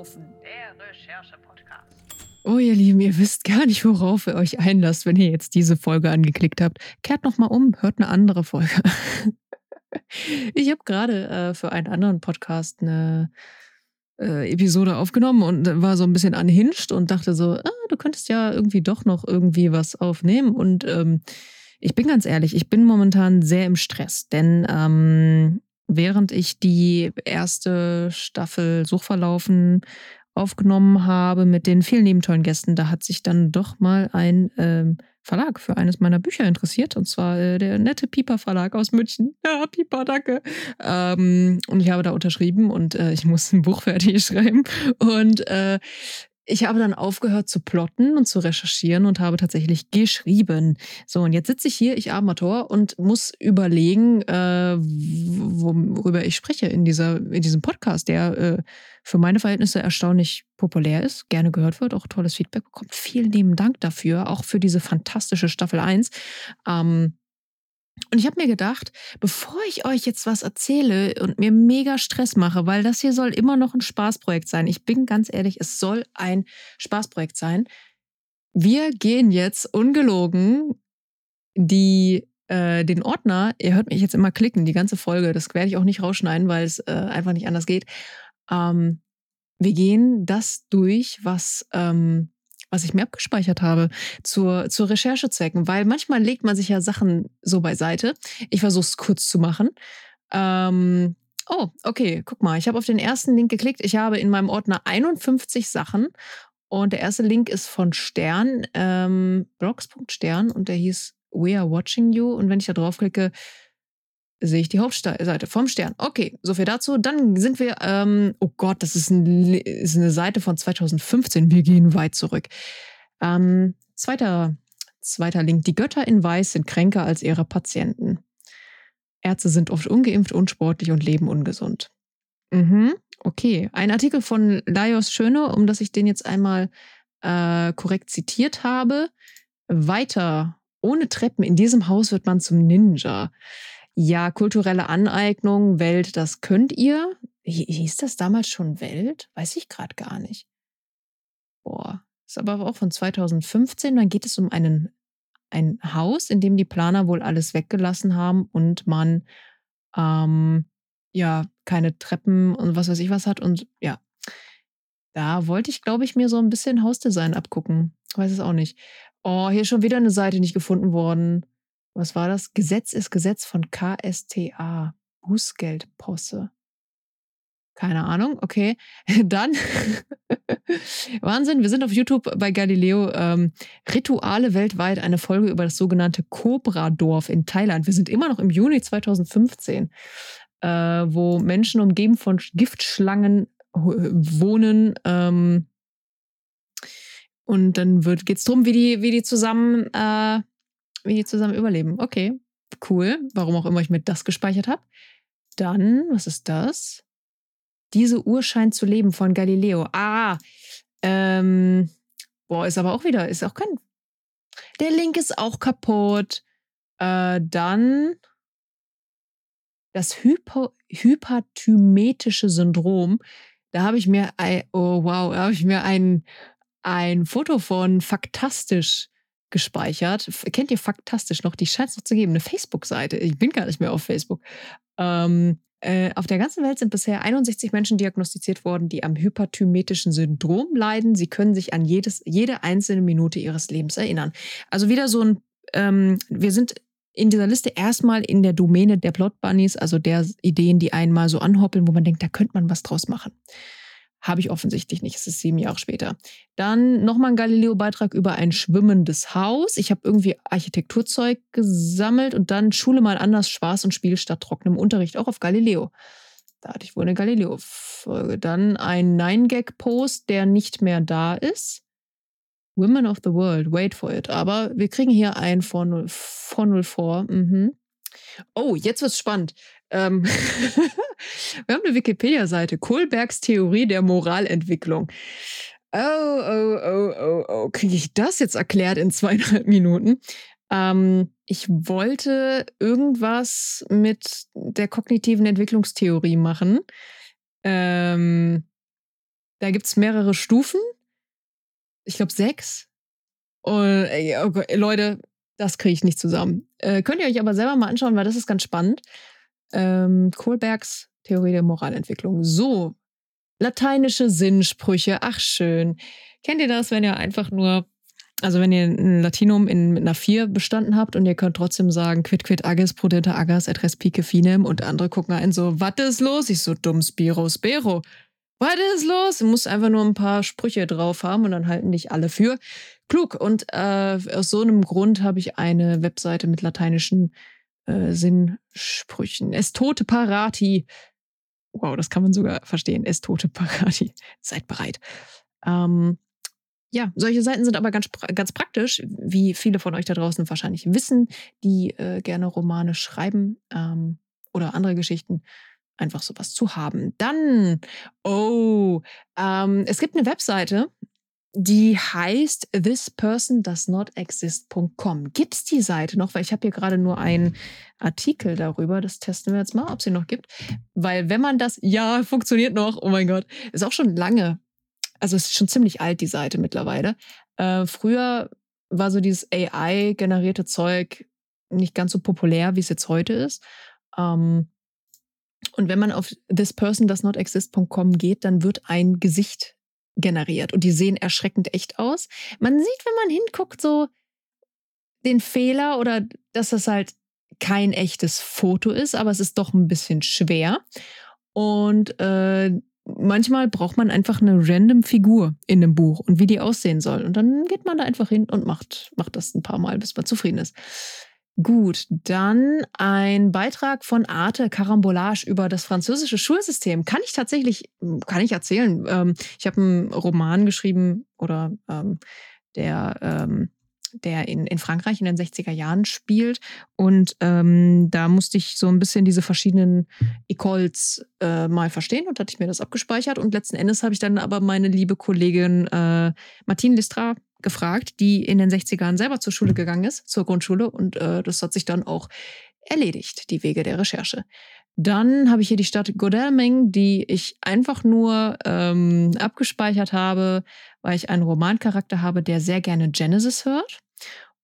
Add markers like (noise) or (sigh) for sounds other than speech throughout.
Laufen. Der Recherche-Podcast. Oh, ihr Lieben, ihr wisst gar nicht, worauf ihr euch einlasst, wenn ihr jetzt diese Folge angeklickt habt. Kehrt nochmal um, hört eine andere Folge. (laughs) ich habe gerade äh, für einen anderen Podcast eine äh, Episode aufgenommen und war so ein bisschen anhinscht und dachte so, ah, du könntest ja irgendwie doch noch irgendwie was aufnehmen. Und ähm, ich bin ganz ehrlich, ich bin momentan sehr im Stress, denn ähm, während ich die erste Staffel Suchverlaufen aufgenommen habe mit den vielen nebentollen Gästen, da hat sich dann doch mal ein ähm, Verlag für eines meiner Bücher interessiert, und zwar äh, der nette Pieper Verlag aus München. (laughs) Ja, Pieper, danke. Ähm, und ich habe da unterschrieben und äh, ich muss ein Buch (laughs) fertig schreiben. Und äh, ich habe dann aufgehört zu plotten und zu recherchieren und habe tatsächlich geschrieben. So, und jetzt sitze ich hier, ich Amator, und muss überlegen, äh, worüber ich spreche in, dieser, in diesem Podcast, der äh, für meine Verhältnisse erstaunlich populär ist, gerne gehört wird, auch tolles Feedback bekommt. Vielen lieben Dank dafür, auch für diese fantastische Staffel 1. Ähm, und ich habe mir gedacht, bevor ich euch jetzt was erzähle und mir mega Stress mache, weil das hier soll immer noch ein Spaßprojekt sein. Ich bin ganz ehrlich, es soll ein Spaßprojekt sein. Wir gehen jetzt ungelogen die äh, den Ordner, ihr hört mich jetzt immer klicken, die ganze Folge, das werde ich auch nicht rausschneiden, weil es äh, einfach nicht anders geht. Ähm, wir gehen das durch, was ähm, was ich mir abgespeichert habe, zur, zur Recherchezwecken, weil manchmal legt man sich ja Sachen so beiseite. Ich versuche es kurz zu machen. Ähm, oh, okay, guck mal, ich habe auf den ersten Link geklickt. Ich habe in meinem Ordner 51 Sachen und der erste Link ist von Stern, ähm, blogs.stern und der hieß We are watching you. Und wenn ich da draufklicke, sehe ich die Hauptseite vom Stern. Okay, soviel dazu. Dann sind wir, ähm, oh Gott, das ist, ein, ist, eine Seite von 2015. Wir gehen weit zurück. Ähm, zweiter, zweiter Link. Die Götter in Weiß sind kränker als ihre Patienten. Ärzte sind oft ungeimpft, unsportlich und leben ungesund. Mhm, okay. Ein Artikel von Laios Schöne, um dass ich den jetzt einmal äh, korrekt zitiert habe. Weiter. Ohne Treppen in diesem Haus wird man zum Ninja. Ja, kulturelle Aneignung, Welt, das könnt ihr. Hieß das damals schon Welt? Weiß ich gerade gar nicht. Boah, ist aber auch von 2015. Dann geht es um einen, ein Haus, in dem die Planer wohl alles weggelassen haben und man ähm, ja keine Treppen und was weiß ich was hat. Und ja, da wollte ich, glaube ich, mir so ein bisschen Hausdesign abgucken. Weiß es auch nicht. Oh, hier ist schon wieder eine Seite nicht gefunden worden was war das? Gesetz ist Gesetz von KSTA. Bußgeldposse. Keine Ahnung, okay. (laughs) Dann, (laughs) Wahnsinn, wir sind auf YouTube bei Galileo. Ähm, Rituale weltweit, eine Folge über das sogenannte Cobra-Dorf in Thailand. Wir sind immer noch im Juni 2015, äh, wo Menschen umgeben von Giftschlangen wohnen. Ähm, und dann geht es darum, wie die, wie die zusammen äh, wie die zusammen überleben. Okay, cool. Warum auch immer ich mir das gespeichert habe. Dann, was ist das? Diese Uhr scheint zu leben von Galileo. Ah, ähm, boah, ist aber auch wieder, ist auch kein. Der Link ist auch kaputt. Äh, dann das Hypo, hyperthymetische Syndrom. Da habe ich mir, oh wow, da habe ich mir ein, ein Foto von Faktastisch gespeichert. Kennt ihr faktastisch noch? Die scheint es noch zu geben. Eine Facebook-Seite. Ich bin gar nicht mehr auf Facebook. Ähm, äh, auf der ganzen Welt sind bisher 61 Menschen diagnostiziert worden, die am hyperthymetischen Syndrom leiden. Sie können sich an jedes, jede einzelne Minute ihres Lebens erinnern. Also wieder so ein, ähm, wir sind in dieser Liste erstmal in der Domäne der Plot Bunnies, also der Ideen, die einmal so anhoppeln, wo man denkt, da könnte man was draus machen. Habe ich offensichtlich nicht. Es ist sieben Jahre später. Dann nochmal ein Galileo-Beitrag über ein schwimmendes Haus. Ich habe irgendwie Architekturzeug gesammelt und dann Schule mal anders, Spaß und Spiel statt trockenem Unterricht, auch auf Galileo. Da hatte ich wohl eine Galileo-Folge. Dann ein Nine-Gag-Post, der nicht mehr da ist. Women of the World, wait for it. Aber wir kriegen hier ein von 04. Mhm. Oh, jetzt wird's spannend. Ähm (laughs) Wir haben eine Wikipedia-Seite, Kohlbergs Theorie der Moralentwicklung. Oh, oh, oh, oh, oh. Kriege ich das jetzt erklärt in zweieinhalb Minuten? Ähm, ich wollte irgendwas mit der kognitiven Entwicklungstheorie machen. Ähm, Da gibt es mehrere Stufen. Ich glaube sechs. Und ey, oh Gott, Leute, das kriege ich nicht zusammen. Äh, könnt ihr euch aber selber mal anschauen, weil das ist ganz spannend. Ähm, Kohlbergs Theorie der Moralentwicklung. So, lateinische Sinnsprüche. Ach schön. Kennt ihr das, wenn ihr einfach nur, also wenn ihr ein Latinum in, mit einer 4 bestanden habt und ihr könnt trotzdem sagen, quid quid agis prudenta agas et respice finem und andere gucken einen so, was ist los? Ich so, dumm Spiro Spero. Was ist los? Du musst einfach nur ein paar Sprüche drauf haben und dann halten dich alle für klug. Und äh, aus so einem Grund habe ich eine Webseite mit lateinischen äh, Sinnsprüchen. Es tote parati. Wow, das kann man sogar verstehen. Es tote parati. (laughs) Seid bereit. Ähm, ja, solche Seiten sind aber ganz, ganz praktisch, wie viele von euch da draußen wahrscheinlich wissen, die äh, gerne Romane schreiben ähm, oder andere Geschichten einfach sowas zu haben. Dann, oh, ähm, es gibt eine Webseite, die heißt thispersondoesnotexist.com. Gibt es die Seite noch? Weil ich habe hier gerade nur einen Artikel darüber. Das testen wir jetzt mal, ob sie noch gibt. Weil wenn man das, ja, funktioniert noch. Oh mein Gott, ist auch schon lange. Also ist schon ziemlich alt, die Seite mittlerweile. Äh, früher war so dieses AI-generierte Zeug nicht ganz so populär, wie es jetzt heute ist. Ähm, und wenn man auf thispersondoesnotexist.com geht, dann wird ein Gesicht generiert und die sehen erschreckend echt aus. Man sieht, wenn man hinguckt, so den Fehler oder dass das halt kein echtes Foto ist, aber es ist doch ein bisschen schwer. Und äh, manchmal braucht man einfach eine random Figur in einem Buch und wie die aussehen soll. Und dann geht man da einfach hin und macht, macht das ein paar Mal, bis man zufrieden ist. Gut, dann ein Beitrag von Arte Carambolage über das französische Schulsystem. Kann ich tatsächlich, kann ich erzählen. Ähm, ich habe einen Roman geschrieben oder ähm, der, ähm, der in, in Frankreich in den 60er Jahren spielt. Und ähm, da musste ich so ein bisschen diese verschiedenen Ecoles äh, mal verstehen und hatte ich mir das abgespeichert. Und letzten Endes habe ich dann aber meine liebe Kollegin äh, Martine Listra gefragt, die in den 60ern selber zur Schule gegangen ist, zur Grundschule. Und äh, das hat sich dann auch erledigt, die Wege der Recherche. Dann habe ich hier die Stadt Godalming, die ich einfach nur ähm, abgespeichert habe, weil ich einen Romancharakter habe, der sehr gerne Genesis hört.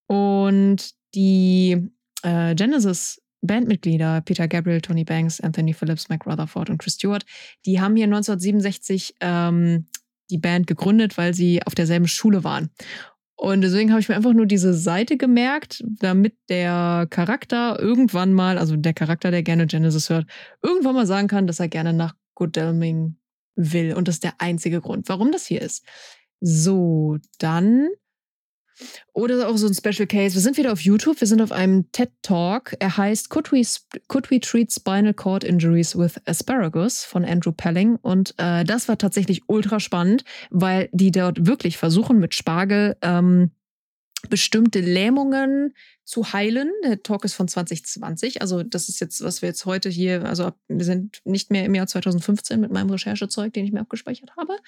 Und die äh, Genesis Bandmitglieder, Peter Gabriel, Tony Banks, Anthony Phillips, Mike Rutherford und Chris Stewart, die haben hier 1967 ähm, die Band gegründet, weil sie auf derselben Schule waren. Und deswegen habe ich mir einfach nur diese Seite gemerkt, damit der Charakter irgendwann mal, also der Charakter, der gerne Genesis hört, irgendwann mal sagen kann, dass er gerne nach Godalming will. Und das ist der einzige Grund, warum das hier ist. So, dann oder auch so ein Special Case. Wir sind wieder auf YouTube. Wir sind auf einem TED Talk. Er heißt Could We, Could We Treat Spinal Cord Injuries with Asparagus von Andrew Pelling. Und äh, das war tatsächlich ultra spannend, weil die dort wirklich versuchen, mit Spargel ähm, bestimmte Lähmungen zu heilen. Der Talk ist von 2020. Also, das ist jetzt, was wir jetzt heute hier, also wir sind nicht mehr im Jahr 2015 mit meinem Recherchezeug, den ich mir abgespeichert habe,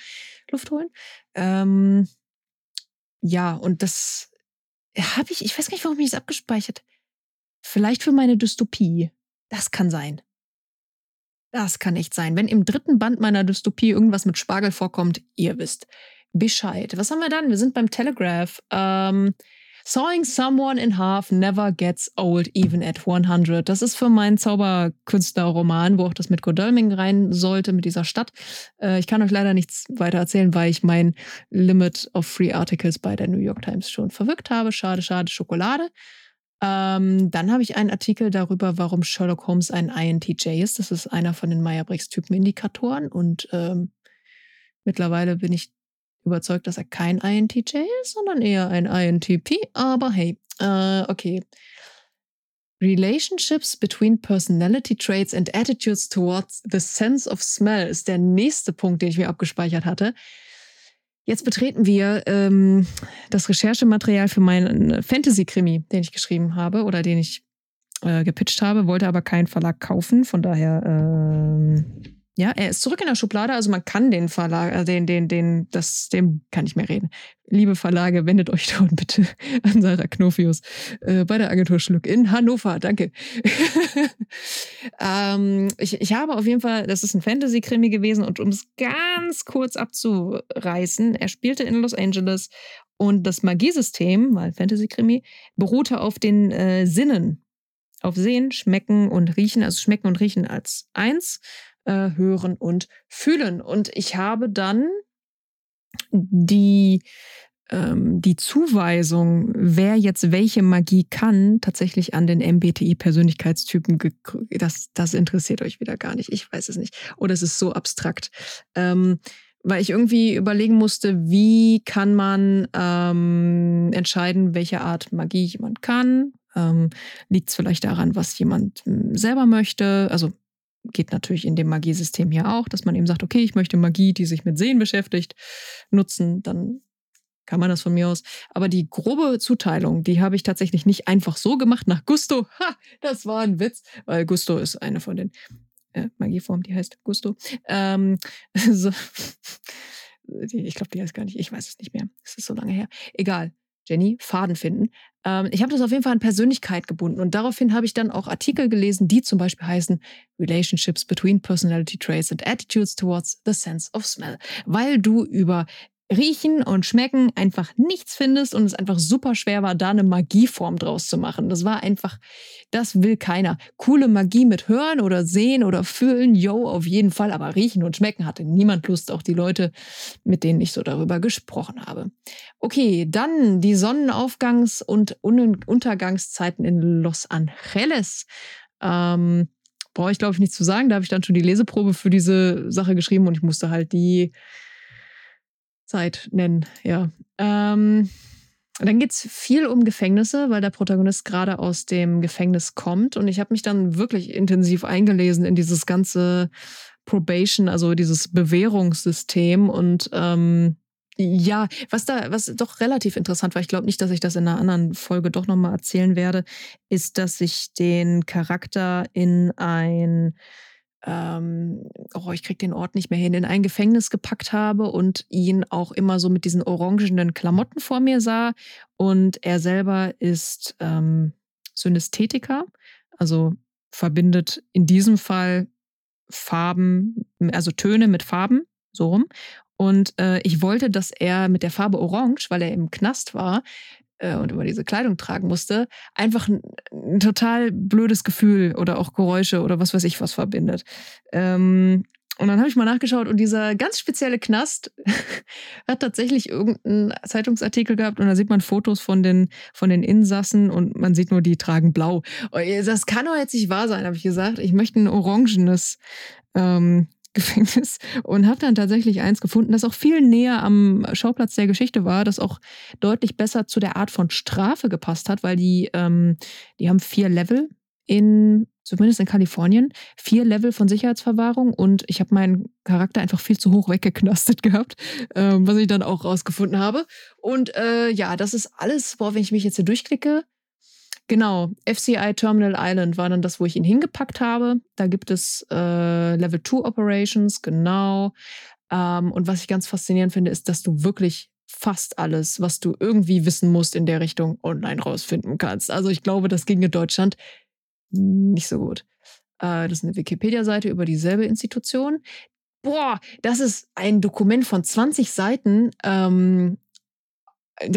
Luft holen. Ähm, ja, und das habe ich, ich weiß gar nicht, warum ich das abgespeichert. Vielleicht für meine Dystopie. Das kann sein. Das kann nicht sein. Wenn im dritten Band meiner Dystopie irgendwas mit Spargel vorkommt, ihr wisst Bescheid. Was haben wir dann? Wir sind beim Telegraph. Ähm, Sawing someone in half never gets old, even at 100. Das ist für meinen Zauberkünstlerroman, wo auch das mit Godalming rein sollte, mit dieser Stadt. Äh, ich kann euch leider nichts weiter erzählen, weil ich mein Limit of Free Articles bei der New York Times schon verwirkt habe. Schade, schade, Schokolade. Ähm, dann habe ich einen Artikel darüber, warum Sherlock Holmes ein INTJ ist. Das ist einer von den Meyer-Briggs-Typenindikatoren. Und ähm, mittlerweile bin ich überzeugt, dass er kein INTJ ist, sondern eher ein INTP. Aber hey, äh, okay. Relationships between personality traits and attitudes towards the sense of smell ist der nächste Punkt, den ich mir abgespeichert hatte. Jetzt betreten wir ähm, das Recherchematerial für meinen Fantasy-Krimi, den ich geschrieben habe oder den ich äh, gepitcht habe, wollte aber keinen Verlag kaufen. Von daher ähm, Ja, er ist zurück in der Schublade, also man kann den Verlag, äh, den, den, den, das, dem kann ich mehr reden. Liebe Verlage, wendet euch doch bitte (laughs) an Sarah Knofius äh, bei der Agentur Schluck in Hannover. Danke. (laughs) ähm, ich, ich habe auf jeden Fall, das ist ein Fantasy-Krimi gewesen und um es ganz kurz abzureißen, er spielte in Los Angeles und das Magiesystem, weil Fantasy-Krimi, beruhte auf den äh, Sinnen. Auf Sehen, Schmecken und Riechen, also Schmecken und Riechen als eins äh, hören und fühlen. Und ich habe dann die, ähm, die Zuweisung, wer jetzt welche Magie kann, tatsächlich an den MBTI-Persönlichkeitstypen, das, das interessiert euch wieder gar nicht. Ich weiß es nicht. Oder es ist so abstrakt. Ähm, weil ich irgendwie überlegen musste, wie kann man ähm, entscheiden, welche Art Magie jemand kann. Ähm, Liegt es vielleicht daran, was jemand hm, selber möchte? Also geht natürlich in dem Magiesystem hier auch, dass man eben sagt, okay, ich möchte Magie, die sich mit Sehen beschäftigt, nutzen, dann kann man das von mir aus. Aber die grobe Zuteilung, die habe ich tatsächlich nicht einfach so gemacht nach Gusto. Ha, das war ein Witz, weil Gusto ist eine von den äh, Magieformen, die heißt Gusto. Ähm, (laughs) so. Ich glaube, die heißt gar nicht, ich weiß es nicht mehr. Es ist so lange her. Egal. Jenny, Faden finden. Ähm, ich habe das auf jeden Fall an Persönlichkeit gebunden und daraufhin habe ich dann auch Artikel gelesen, die zum Beispiel heißen Relationships between Personality Traits and Attitudes towards the Sense of Smell, weil du über Riechen und Schmecken einfach nichts findest und es einfach super schwer war, da eine Magieform draus zu machen. Das war einfach, das will keiner. Coole Magie mit Hören oder Sehen oder Fühlen, yo, auf jeden Fall. Aber Riechen und Schmecken hatte niemand Lust, auch die Leute, mit denen ich so darüber gesprochen habe. Okay, dann die Sonnenaufgangs- und Untergangszeiten in Los Angeles. Ähm, brauche ich, glaube ich, nichts zu sagen. Da habe ich dann schon die Leseprobe für diese Sache geschrieben und ich musste halt die Zeit nennen, ja. Ähm, dann geht es viel um Gefängnisse, weil der Protagonist gerade aus dem Gefängnis kommt. Und ich habe mich dann wirklich intensiv eingelesen in dieses ganze Probation, also dieses Bewährungssystem. Und ähm, ja, was da, was doch relativ interessant war, ich glaube nicht, dass ich das in einer anderen Folge doch nochmal erzählen werde, ist, dass ich den Charakter in ein ähm, oh, ich krieg den Ort nicht mehr hin, in ein Gefängnis gepackt habe und ihn auch immer so mit diesen orangenen Klamotten vor mir sah. Und er selber ist ähm, Synästhetiker, also verbindet in diesem Fall Farben, also Töne mit Farben, so rum. Und äh, ich wollte, dass er mit der Farbe Orange, weil er im Knast war, äh, und immer diese Kleidung tragen musste, einfach ein, ein, total blödes Gefühl oder auch Geräusche oder was weiß ich was verbindet. Ähm, und dann habe ich mal nachgeschaut und dieser ganz spezielle Knast (laughs) hat tatsächlich irgendeinen Zeitungsartikel gehabt und da sieht man Fotos von den, von den Insassen und man sieht nur, die tragen blau. Das kann doch jetzt nicht wahr sein, habe ich gesagt. Ich möchte ein orangenes ähm, Gefängnis (laughs) und habe dann tatsächlich eins gefunden, das auch viel näher am Schauplatz der Geschichte war, das auch deutlich besser zu der Art von Strafe gepasst hat, weil die, ähm, die haben vier Level in, zumindest in Kalifornien, vier Level von Sicherheitsverwahrung und ich habe meinen Charakter einfach viel zu hoch weggeknastet (laughs) gehabt, ähm, was ich dann auch rausgefunden habe. Und äh, ja, das ist alles, worauf ich mich jetzt hier durchklicke. Genau, FCI Terminal Island war dann das, wo ich ihn hingepackt habe. Da gibt es äh, Level 2 Operations, genau. Ähm, und was ich ganz faszinierend finde, ist, dass du wirklich fast alles, was du irgendwie wissen musst in der Richtung, online rausfinden kannst. Also ich glaube, das ging in Deutschland nicht so gut. Äh, das ist eine Wikipedia-Seite über dieselbe Institution. Boah, das ist ein Dokument von 20 Seiten. Ähm,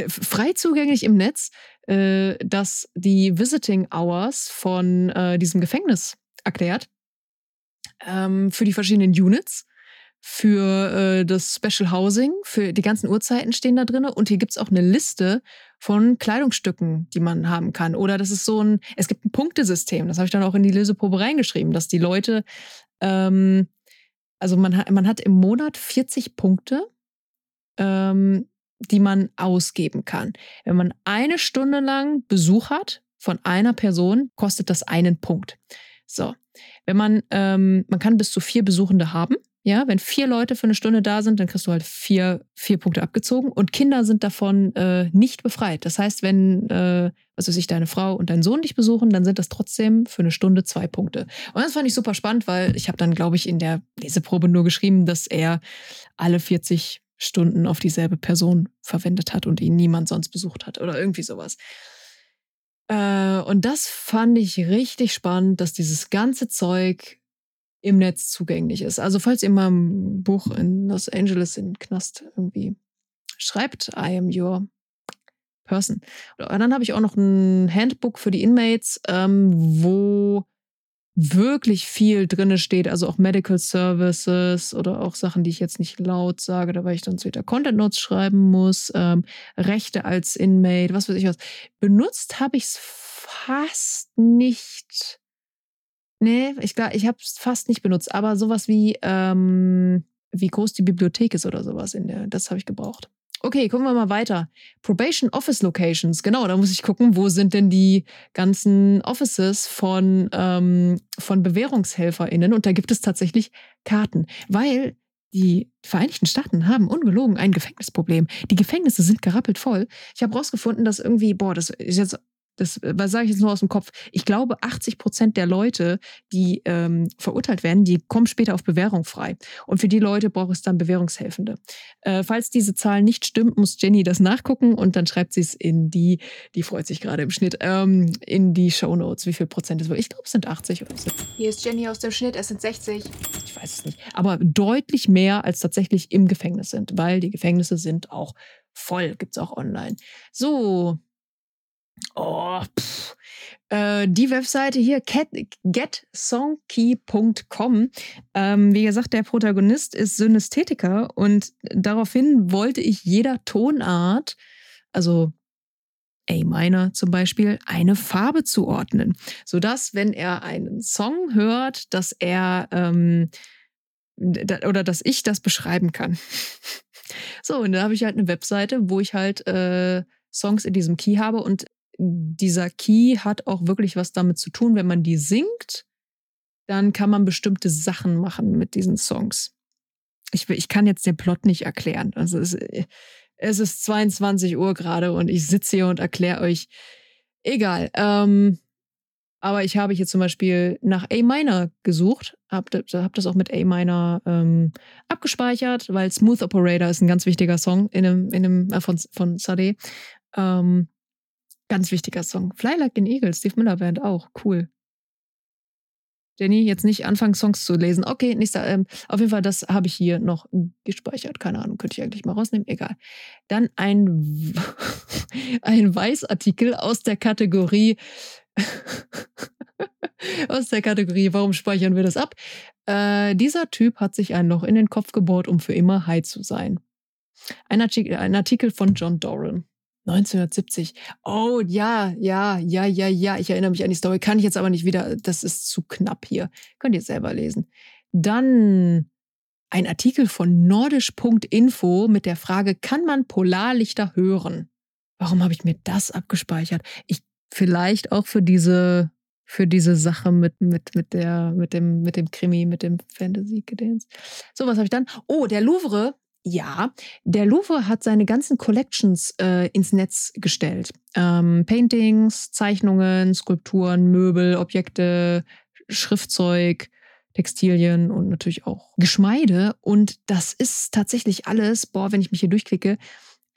frei zugänglich im Netz, äh, das die Visiting Hours von äh, diesem Gefängnis erklärt ähm, für die verschiedenen Units, für äh, das Special Housing, für die ganzen Uhrzeiten stehen da drin und hier gibt es auch eine Liste von Kleidungsstücken, die man haben kann. Oder das ist so ein, es gibt ein Punktesystem, das habe ich dann auch in die Leseprobe reingeschrieben, dass die Leute, ähm, also man, hat, man hat im Monat 40 Punkte, ähm, die man ausgeben kann. Wenn man eine Stunde lang Besuch hat von einer Person, kostet das einen Punkt. So, wenn man, ähm, man kann bis zu vier Besuchende haben Ja, wenn vier Leute für eine Stunde da sind, dann kriegst du halt vier, vier Punkte abgezogen. Und Kinder sind davon äh, nicht befreit. Das heißt, wenn, äh, also sich deine Frau und dein Sohn dich besuchen, dann sind das trotzdem für eine Stunde zwei Punkte. Und das fand ich super spannend, weil ich habe dann, glaube ich, in der Leseprobe nur geschrieben, dass er alle 40 Stunden auf dieselbe Person verwendet hat und ihn niemand sonst besucht hat oder irgendwie sowas. Äh, und das fand ich richtig spannend, dass dieses ganze Zeug im Netz zugänglich ist. Also falls ihr mal ein Buch in Los Angeles in Knast irgendwie schreibt, I am your person. Und dann habe ich auch noch ein Handbook für die Inmates, ähm, wo wirklich viel drinne steht, also auch Medical Services oder auch Sachen, die ich jetzt nicht laut sage, da weil ich dann später Content Notes schreiben muss, ähm, Rechte als Inmate, was weiß ich was. Benutzt habe ich es fast nicht. Nee, ich glaube, ich habe es fast nicht benutzt, aber sowas wie, ähm, wie groß die Bibliothek ist oder sowas in der, das habe ich gebraucht. Okay, gucken wir mal weiter. Probation Office Locations. Genau, da muss ich gucken, wo sind denn die ganzen Offices von, ähm, von BewährungshelferInnen. Und da gibt es tatsächlich Karten, weil die Vereinigten Staaten haben ungelogen ein Gefängnisproblem. Die Gefängnisse sind gerappelt voll. Ich habe rausgefunden, dass irgendwie, boah, das ist jetzt das sage ich jetzt nur aus dem Kopf, ich glaube, 80 Prozent der Leute, die ähm, verurteilt werden, die kommen später auf Bewährung frei. Und für die Leute braucht es dann Bewährungshelfende. Äh, falls diese Zahl nicht stimmt, muss Jenny das nachgucken und dann schreibt sie es in die, die freut sich gerade im Schnitt, ähm, in die Show Notes, wie viel Prozent es wird. Ich glaube, es sind 80 oder so. Hier ist Jenny aus dem Schnitt, es sind 60. Ich weiß es nicht. Aber deutlich mehr als tatsächlich im Gefängnis sind, weil die Gefängnisse sind auch voll, gibt es auch online. So, Oh, pff. Äh, die Webseite hier, getsongkey.com. Ähm, wie gesagt, der Protagonist ist Synästhetiker und daraufhin wollte ich jeder Tonart, also A-Minor zum Beispiel, eine Farbe zuordnen, sodass, wenn er einen Song hört, dass er ähm, oder dass ich das beschreiben kann. (laughs) so, und da habe ich halt eine Webseite, wo ich halt äh, Songs in diesem Key habe und dieser Key hat auch wirklich was damit zu tun, wenn man die singt, dann kann man bestimmte Sachen machen mit diesen Songs. Ich, ich kann jetzt den Plot nicht erklären. Also es, es ist 22 Uhr gerade und ich sitze hier und erkläre euch. Egal. Ähm, aber ich habe hier zum Beispiel nach A Minor gesucht, habe hab das auch mit A Minor ähm, abgespeichert, weil Smooth Operator ist ein ganz wichtiger Song in einem, in einem, äh, von, von Sade. Ähm, Ganz wichtiger Song. Fly Like an Eagle, Steve Miller Band auch. Cool. Jenny, jetzt nicht anfangen, Songs zu lesen. Okay, nächster. Ähm, auf jeden Fall, das habe ich hier noch gespeichert. Keine Ahnung, könnte ich eigentlich mal rausnehmen. Egal. Dann ein, (laughs) ein Weißartikel aus der Kategorie. (laughs) aus der Kategorie, warum speichern wir das ab? Äh, dieser Typ hat sich ein Loch in den Kopf gebohrt, um für immer high zu sein. Ein Artikel, ein Artikel von John Doran. 1970. Oh ja, ja, ja, ja, ja. Ich erinnere mich an die Story. Kann ich jetzt aber nicht wieder. Das ist zu knapp hier. Könnt ihr selber lesen. Dann ein Artikel von nordisch.info mit der Frage, kann man Polarlichter hören? Warum habe ich mir das abgespeichert? Ich vielleicht auch für diese für diese Sache mit mit mit der mit dem mit dem Krimi mit dem Fantasy Gedöns. So was habe ich dann. Oh, der Louvre ja, der Louvre hat seine ganzen Collections äh, ins Netz gestellt. Ähm, Paintings, Zeichnungen, Skulpturen, Möbel, Objekte, Schriftzeug, Textilien und natürlich auch Geschmeide. Und das ist tatsächlich alles, boah, wenn ich mich hier durchklicke,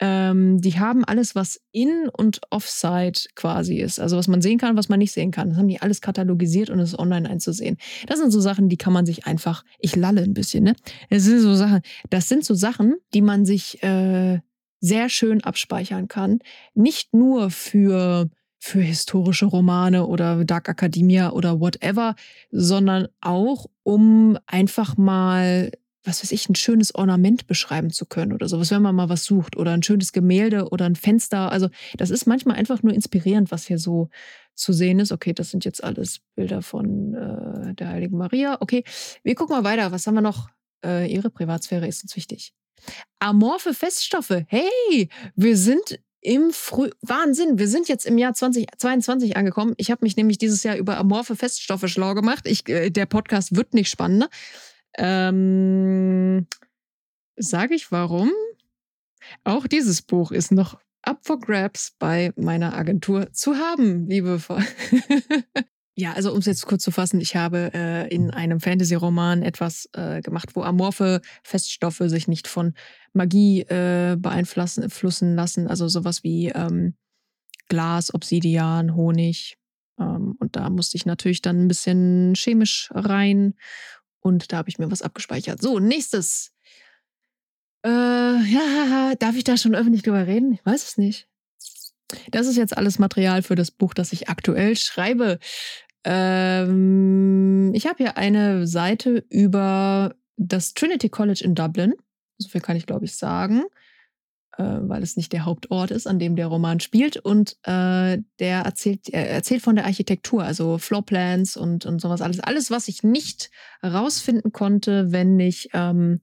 ähm, die haben alles, was in- und offside quasi ist. Also was man sehen kann, was man nicht sehen kann. Das haben die alles katalogisiert und ist online einzusehen. Das sind so Sachen, die kann man sich einfach, ich lalle ein bisschen, ne? Das sind so Sachen, das sind so Sachen, die man sich äh, sehr schön abspeichern kann. Nicht nur für für historische Romane oder Dark Academia oder whatever, sondern auch um einfach mal was weiß ich, ein schönes Ornament beschreiben zu können oder sowas, wenn man mal was sucht oder ein schönes Gemälde oder ein Fenster. Also das ist manchmal einfach nur inspirierend, was hier so zu sehen ist. Okay, das sind jetzt alles Bilder von äh, der Heiligen Maria. Okay, wir gucken mal weiter. Was haben wir noch? Äh, ihre Privatsphäre ist uns wichtig. Amorphe Feststoffe. Hey, wir sind im Früh Wahnsinn, wir sind jetzt im Jahr 2022 angekommen. Ich habe mich nämlich dieses Jahr über amorphe Feststoffe schlau gemacht. Ich, äh, der Podcast wird nicht spannender. Ähm, Sage ich warum? Auch dieses Buch ist noch up for grabs bei meiner Agentur zu haben, liebe. (laughs) ja, also um es jetzt kurz zu fassen, ich habe äh, in einem Fantasy-Roman etwas äh, gemacht, wo amorphe Feststoffe sich nicht von Magie äh, beeinflussen lassen. Also sowas wie ähm, Glas, Obsidian, Honig. Ähm, und da musste ich natürlich dann ein bisschen chemisch rein. Und da habe ich mir was abgespeichert. So, nächstes. Äh, ja, darf ich da schon öffentlich drüber reden? Ich weiß es nicht. Das ist jetzt alles Material für das Buch, das ich aktuell schreibe. Ähm, ich habe hier eine Seite über das Trinity College in Dublin. So viel kann ich, glaube ich, sagen weil es nicht der Hauptort ist, an dem der Roman spielt. Und äh, der erzählt, er erzählt von der Architektur, also Floorplans und, und sowas alles. Alles, was ich nicht herausfinden konnte, wenn ich ähm,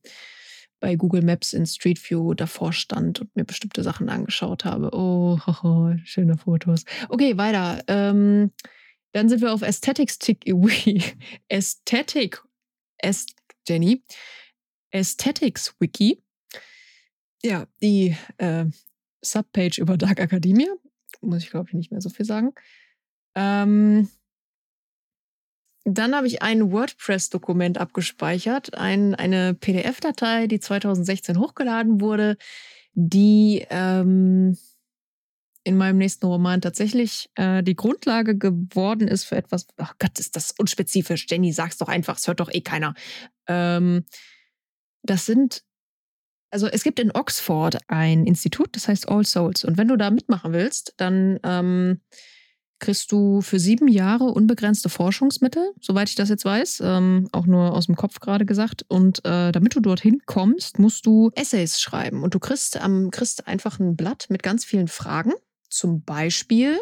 bei Google Maps in Street View davor stand und mir bestimmte Sachen angeschaut habe. Oh, (laughs) oh schöne Fotos. Okay, weiter. Ähm, dann sind wir auf Aesthetics (laughs) Aesthetic, Est Jenny. Aesthetics Wiki ja, die äh, Subpage über Dark Academia. Muss ich, glaube ich, nicht mehr so viel sagen. Ähm, dann habe ich ein WordPress-Dokument abgespeichert, ein, eine PDF-Datei, die 2016 hochgeladen wurde, die ähm, in meinem nächsten Roman tatsächlich äh, die Grundlage geworden ist für etwas. Ach Gott, ist das unspezifisch. Jenny, sag's doch einfach, es hört doch eh keiner. Ähm, das sind also es gibt in Oxford ein Institut, das heißt All Souls. Und wenn du da mitmachen willst, dann ähm, kriegst du für sieben Jahre unbegrenzte Forschungsmittel, soweit ich das jetzt weiß, ähm, auch nur aus dem Kopf gerade gesagt. Und äh, damit du dorthin kommst, musst du Essays schreiben. Und du kriegst, ähm, kriegst einfach ein Blatt mit ganz vielen Fragen. Zum Beispiel,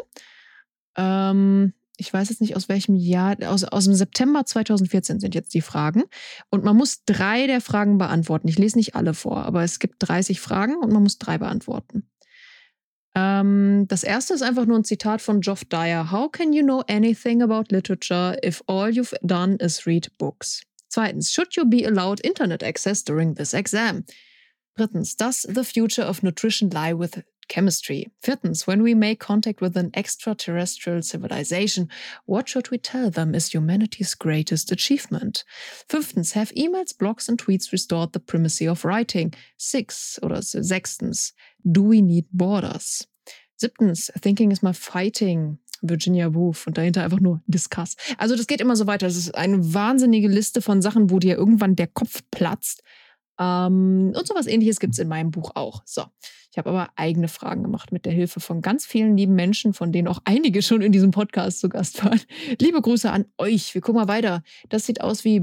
ähm, ich weiß jetzt nicht aus welchem Jahr, aus, aus dem September 2014 sind jetzt die Fragen. Und man muss drei der Fragen beantworten. Ich lese nicht alle vor, aber es gibt 30 Fragen und man muss drei beantworten. Ähm, das erste ist einfach nur ein Zitat von Geoff Dyer. How can you know anything about literature if all you've done is read books? Zweitens, should you be allowed internet access during this exam? Drittens, does the future of nutrition lie with chemistry. Viertens, when we make contact with an extraterrestrial civilization, what should we tell them is humanity's greatest achievement? Fünftens, have emails, blogs and tweets restored the primacy of writing? Six oder sechstens, do we need borders? Siebtens, thinking is my fighting. Virginia Woolf und dahinter einfach nur Discuss. Also das geht immer so weiter. Das ist eine wahnsinnige Liste von Sachen, wo dir irgendwann der Kopf platzt. Ähm, und sowas ähnliches gibt es in meinem Buch auch. So. Ich habe aber eigene Fragen gemacht mit der Hilfe von ganz vielen lieben Menschen, von denen auch einige (laughs) schon in diesem Podcast zu Gast waren. Liebe Grüße an euch. Wir gucken mal weiter. Das sieht aus wie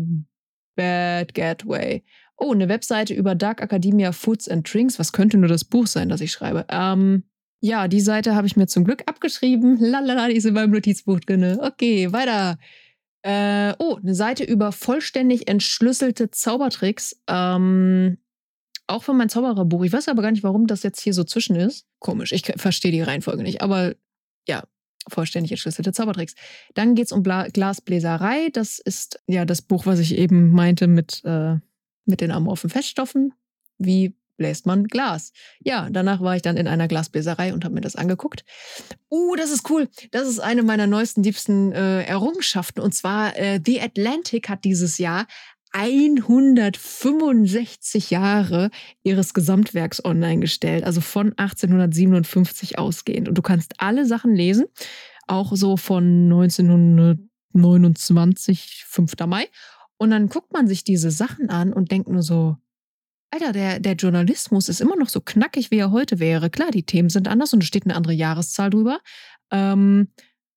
Bad Gateway. Oh, eine Webseite über Dark Academia Foods and Drinks. Was könnte nur das Buch sein, das ich schreibe? Ähm, ja, die Seite habe ich mir zum Glück abgeschrieben. Lalala, die ist in meinem Notizbuch drin. Okay, weiter. Äh, oh, eine Seite über vollständig entschlüsselte Zaubertricks. Ähm, auch für mein Zaubererbuch. Ich weiß aber gar nicht, warum das jetzt hier so zwischen ist. Komisch, ich verstehe die Reihenfolge nicht. Aber ja, vollständig entschlüsselte Zaubertricks. Dann geht es um Bla Glasbläserei. Das ist ja das Buch, was ich eben meinte mit, äh, mit den amorphen Feststoffen. Wie bläst man Glas? Ja, danach war ich dann in einer Glasbläserei und habe mir das angeguckt. Uh, das ist cool. Das ist eine meiner neuesten, liebsten äh, Errungenschaften. Und zwar äh, The Atlantic hat dieses Jahr 165 Jahre ihres Gesamtwerks online gestellt, also von 1857 ausgehend. Und du kannst alle Sachen lesen, auch so von 1929, 5. Mai. Und dann guckt man sich diese Sachen an und denkt nur so, Alter, der, der Journalismus ist immer noch so knackig, wie er heute wäre. Klar, die Themen sind anders und es steht eine andere Jahreszahl drüber. Ähm,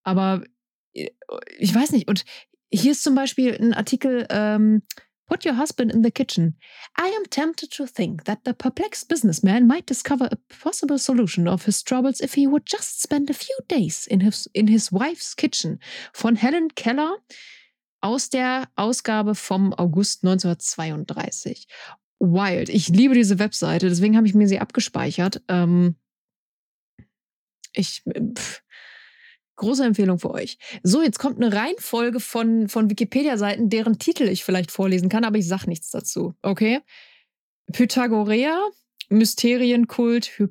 aber äh, ich weiß nicht. Und hier ist zum Beispiel ein Artikel, ähm, Put your husband in the kitchen. I am tempted to think that the perplexed businessman might discover a possible solution of his troubles if he would just spend a few days in his, in his wife's kitchen. Von Helen Keller aus der Ausgabe vom August 1932. Wild. Ich liebe diese Webseite, deswegen habe ich mir sie abgespeichert. Ähm, ich. Pff Große Empfehlung für euch. So, jetzt kommt eine Reihenfolge von, von Wikipedia-Seiten, deren Titel ich vielleicht vorlesen kann, aber ich sag nichts dazu. Okay? Pythagorea, Mysterienkult, Hy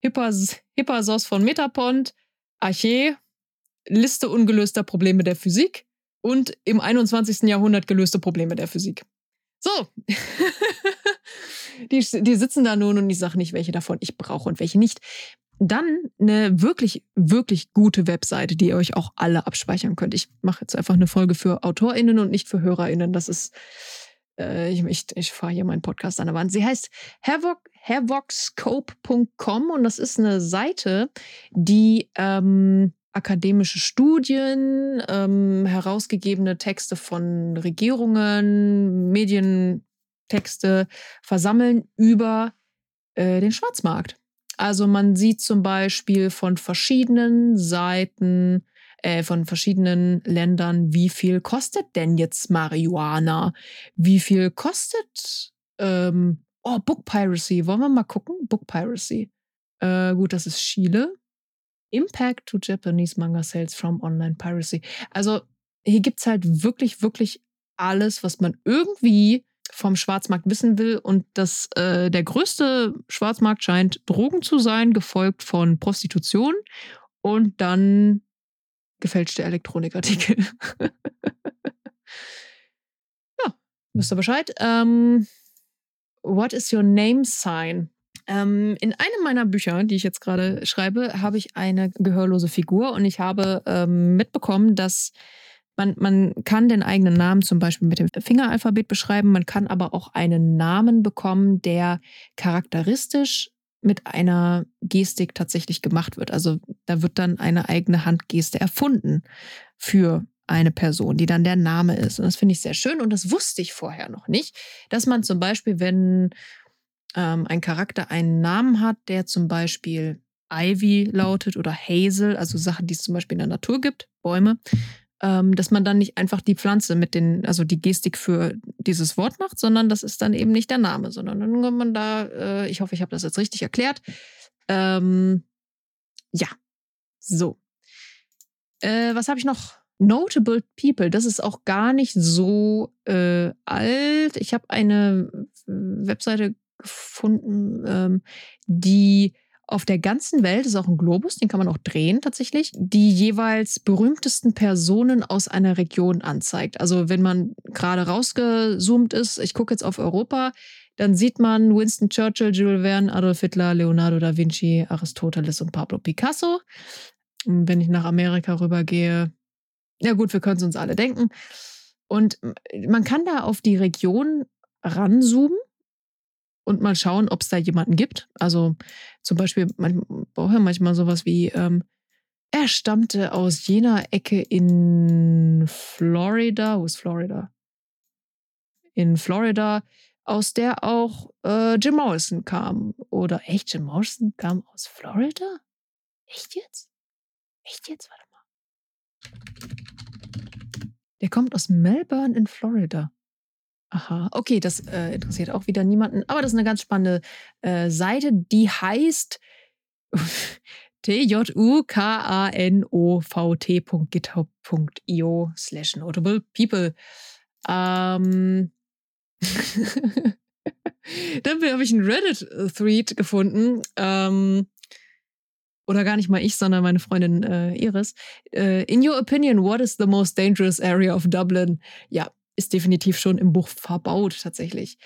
Hippas Hippasos von Metapont, Arche, Liste ungelöster Probleme der Physik und im 21. Jahrhundert gelöste Probleme der Physik. So. (laughs) die, die sitzen da nun und ich sage nicht, welche davon ich brauche und welche nicht. Dann eine wirklich, wirklich gute Webseite, die ihr euch auch alle abspeichern könnt. Ich mache jetzt einfach eine Folge für AutorInnen und nicht für HörerInnen. Das ist, äh, ich, ich, ich fahre hier meinen Podcast an der Wand. Sie heißt Havoc, havocscope.com und das ist eine Seite, die ähm, akademische Studien, ähm, herausgegebene Texte von Regierungen, Medientexte versammeln über äh, den Schwarzmarkt. Also man sieht zum Beispiel von verschiedenen Seiten, äh, von verschiedenen Ländern, wie viel kostet denn jetzt Marihuana? Wie viel kostet, ähm, oh, Book Piracy. Wollen wir mal gucken? Book Piracy. Äh, gut, das ist Chile. Impact to Japanese Manga Sales from Online Piracy. Also hier gibt es halt wirklich, wirklich alles, was man irgendwie vom Schwarzmarkt wissen will. Und das, äh, der größte Schwarzmarkt scheint Drogen zu sein, gefolgt von Prostitution und dann gefälschte Elektronikartikel. (laughs) ja, wisst ihr Bescheid. Ähm, what is your name sign? Ähm, in einem meiner Bücher, die ich jetzt gerade schreibe, habe ich eine gehörlose Figur und ich habe ähm, mitbekommen, dass man, man kann den eigenen Namen zum Beispiel mit dem Fingeralphabet beschreiben, man kann aber auch einen Namen bekommen, der charakteristisch mit einer Gestik tatsächlich gemacht wird. Also da wird dann eine eigene Handgeste erfunden für eine Person, die dann der Name ist. Und das finde ich sehr schön und das wusste ich vorher noch nicht, dass man zum Beispiel, wenn ähm, ein Charakter einen Namen hat, der zum Beispiel Ivy lautet oder Hazel, also Sachen, die es zum Beispiel in der Natur gibt, Bäume, ähm, dass man dann nicht einfach die Pflanze mit den, also die Gestik für dieses Wort macht, sondern das ist dann eben nicht der Name, sondern dann kommt man da, äh, ich hoffe, ich habe das jetzt richtig erklärt. Ähm, ja, so. Äh, was habe ich noch? Notable People, das ist auch gar nicht so äh, alt. Ich habe eine Webseite gefunden, ähm, die auf der ganzen Welt, ist auch ein Globus, den kann man auch drehen tatsächlich, die jeweils berühmtesten Personen aus einer Region anzeigt. Also wenn man gerade rausgezoomt ist, ich gucke jetzt auf Europa, dann sieht man Winston Churchill, Jules Verne, Adolf Hitler, Leonardo da Vinci, Aristoteles und Pablo Picasso. Und wenn ich nach Amerika rübergehe, ja gut, wir können es uns alle denken. Und man kann da auf die Region ranzoomen und mal schauen, ob es da jemanden gibt. Also zum Beispiel, man braucht ja manchmal sowas wie, ähm, er stammte aus jener Ecke in Florida. Wo ist Florida? In Florida, aus der auch äh, Jim Morrison kam. Oder echt, Jim Morrison kam aus Florida? Echt jetzt? Echt jetzt? Warte mal. Der kommt aus Melbourne in Florida. Aha, okay, das äh, interessiert auch wieder niemanden. Aber das ist eine ganz spannende äh, Seite, die heißt (laughs) tjukanovat.github.io slash notable people. Ähm (laughs) Dann habe ich einen Reddit-Thread gefunden. Ähm, oder gar nicht mal ich, sondern meine Freundin äh, Iris. Äh, in your opinion, what is the most dangerous area of Dublin? Ja, ist definitiv schon im Buch verbaut tatsächlich.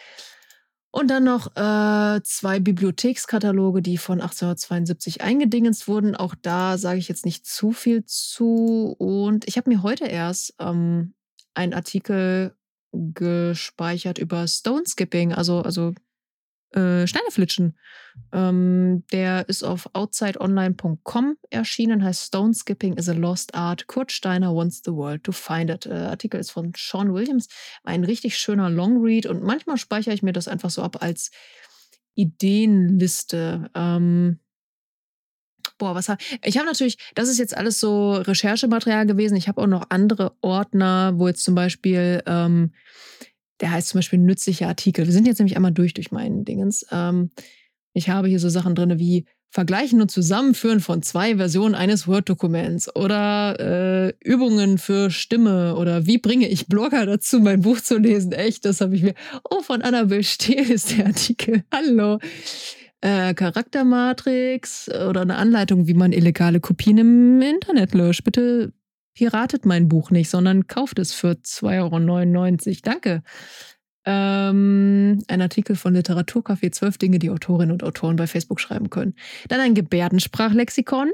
Und dann noch äh, zwei Bibliothekskataloge, die von 1872 eingedingenst wurden. Auch da sage ich jetzt nicht zu viel zu. Und ich habe mir heute erst ähm, einen Artikel gespeichert über Stone Skipping, also, also äh, Steineflitschen. Ähm, der ist auf outsideonline.com erschienen, heißt Stone Skipping is a Lost Art. Kurt Steiner wants the world to find it. Der Artikel ist von Sean Williams. Ein richtig schöner Longread und manchmal speichere ich mir das einfach so ab als Ideenliste. Ähm, boah, was habe ich habe natürlich, das ist jetzt alles so Recherchematerial gewesen. Ich habe auch noch andere Ordner, wo jetzt zum Beispiel ähm, der heißt zum Beispiel nützliche Artikel. Wir sind jetzt nämlich einmal durch durch meinen Dingens. Ähm, ich habe hier so Sachen drin wie Vergleichen und Zusammenführen von zwei Versionen eines Word-Dokuments oder äh, Übungen für Stimme oder wie bringe ich Blogger dazu, mein Buch zu lesen. Echt, das habe ich mir. Oh, von Annabel Stehl (laughs) ist der Artikel. Hallo. Äh, Charaktermatrix oder eine Anleitung, wie man illegale Kopien im Internet löscht. Bitte piratet mein Buch nicht, sondern kauft es für 2,99 Euro. Danke. Ähm, ein Artikel von Literaturcafé, zwölf Dinge, die Autorinnen und Autoren bei Facebook schreiben können. Dann ein Gebärdensprachlexikon.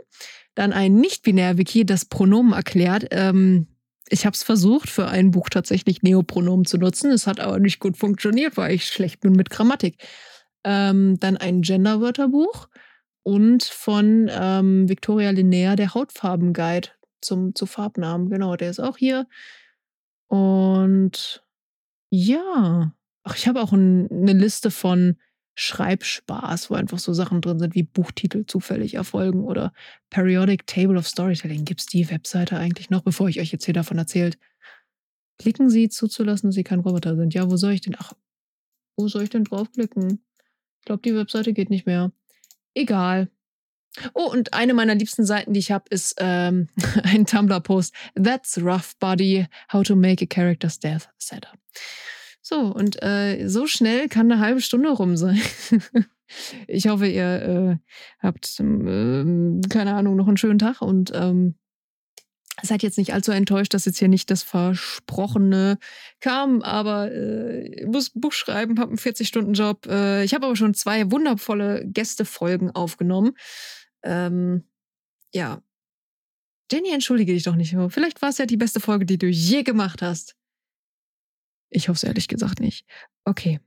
Dann ein Nicht-Binär-Wiki, das Pronomen erklärt. Ähm, ich habe es versucht, für ein Buch tatsächlich Neopronomen zu nutzen. Es hat aber nicht gut funktioniert, weil ich schlecht bin mit Grammatik. Ähm, dann ein Gender-Wörterbuch und von ähm, Victoria Linnea der Hautfarben-Guide zum, zu Farbnamen. Genau, der ist auch hier. Und ja. Ach, ich habe auch ein, eine Liste von Schreibspaß, wo einfach so Sachen drin sind wie Buchtitel zufällig erfolgen oder Periodic Table of Storytelling. Gibt es die Webseite eigentlich noch, bevor ich euch jetzt hier davon erzählt? Klicken Sie zuzulassen, dass Sie kein Roboter sind. Ja, wo soll ich denn? Ach, wo soll ich denn draufklicken? Ich glaube, die Webseite geht nicht mehr. Egal. Oh, und eine meiner liebsten Seiten, die ich habe, ist ähm, (laughs) ein Tumblr-Post. That's rough, buddy. How to make a character's death setup. So, und äh, so schnell kann eine halbe Stunde rum sein. (laughs) ich hoffe, ihr äh, habt, äh, keine Ahnung, noch einen schönen Tag und ähm, seid jetzt nicht allzu enttäuscht, dass jetzt hier nicht das Versprochene kam, aber äh, ich muss Buch schreiben, habe einen 40-Stunden-Job. Äh, ich habe aber schon zwei wundervolle Gästefolgen aufgenommen. Ähm, ja. Jenny, entschuldige dich doch nicht. Vielleicht war es ja die beste Folge, die du je gemacht hast. Ich hoffe es ehrlich gesagt nicht. Okay.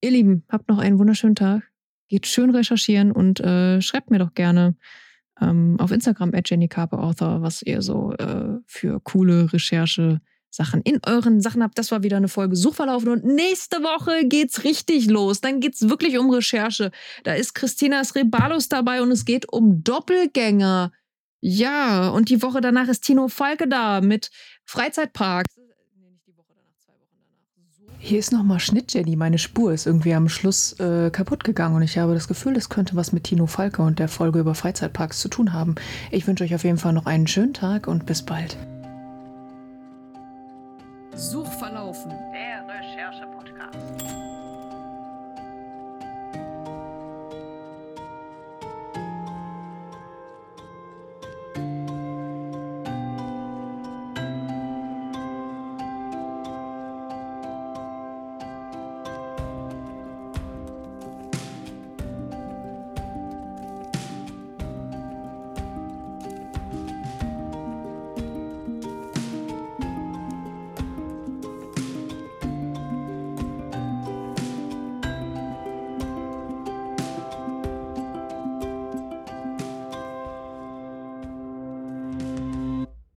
Ihr Lieben, habt noch einen wunderschönen Tag. Geht schön recherchieren und äh, schreibt mir doch gerne ähm, auf Instagram at Jenny was ihr so äh, für coole Recherche Sachen in euren Sachen habt. Das war wieder eine Folge Suchverlaufen und nächste Woche geht's richtig los. Dann geht's wirklich um Recherche. Da ist Christina Srebalus dabei und es geht um Doppelgänger. Ja, und die Woche danach ist Tino Falke da mit Freizeitparks. Hier ist nochmal Schnitt, Jenny. Meine Spur ist irgendwie am Schluss äh, kaputt gegangen und ich habe das Gefühl, das könnte was mit Tino Falke und der Folge über Freizeitparks zu tun haben. Ich wünsche euch auf jeden Fall noch einen schönen Tag und bis bald. Suchverlaufen.